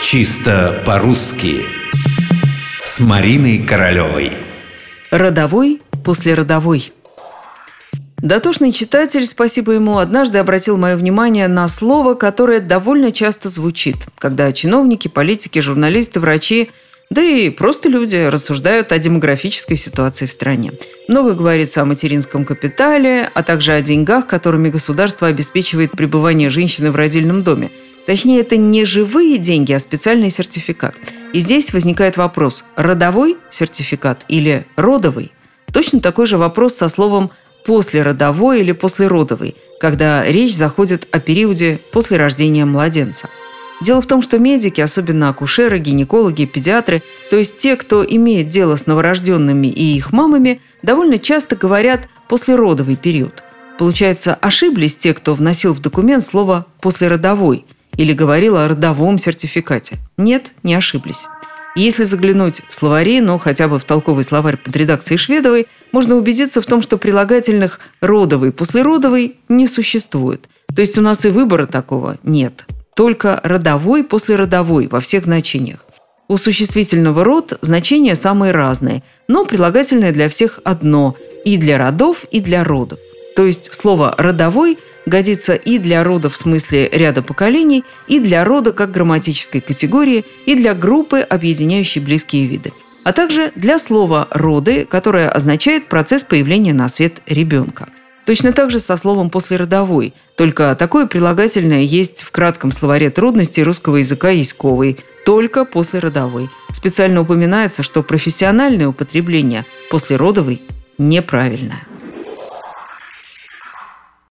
Чисто по-русски С Мариной Королевой Родовой после родовой. Дотошный читатель, спасибо ему, однажды обратил мое внимание на слово, которое довольно часто звучит, когда чиновники, политики, журналисты, врачи, да и просто люди рассуждают о демографической ситуации в стране. Много говорится о материнском капитале, а также о деньгах, которыми государство обеспечивает пребывание женщины в родильном доме. Точнее, это не живые деньги, а специальный сертификат. И здесь возникает вопрос – родовой сертификат или родовый? Точно такой же вопрос со словом послеродовой или послеродовый, когда речь заходит о периоде после рождения младенца. Дело в том, что медики, особенно акушеры, гинекологи, педиатры, то есть те, кто имеет дело с новорожденными и их мамами, довольно часто говорят «послеродовый период». Получается, ошиблись те, кто вносил в документ слово «послеродовой» или говорил о родовом сертификате. Нет, не ошиблись. Если заглянуть в словари, но хотя бы в толковый словарь под редакцией Шведовой, можно убедиться в том, что прилагательных «родовый» «послеродовый» не существует. То есть у нас и выбора такого нет. Только родовой послеродовой во всех значениях. У существительного «род» значения самые разные, но прилагательное для всех одно – и для родов, и для родов. То есть слово «родовой» годится и для рода в смысле ряда поколений, и для рода как грамматической категории, и для группы, объединяющей близкие виды а также для слова «роды», которое означает процесс появления на свет ребенка. Точно так же со словом «послеродовой», только такое прилагательное есть в кратком словаре трудностей русского языка «Яськовый», только послеродовой. Специально упоминается, что профессиональное употребление послеродовой неправильное.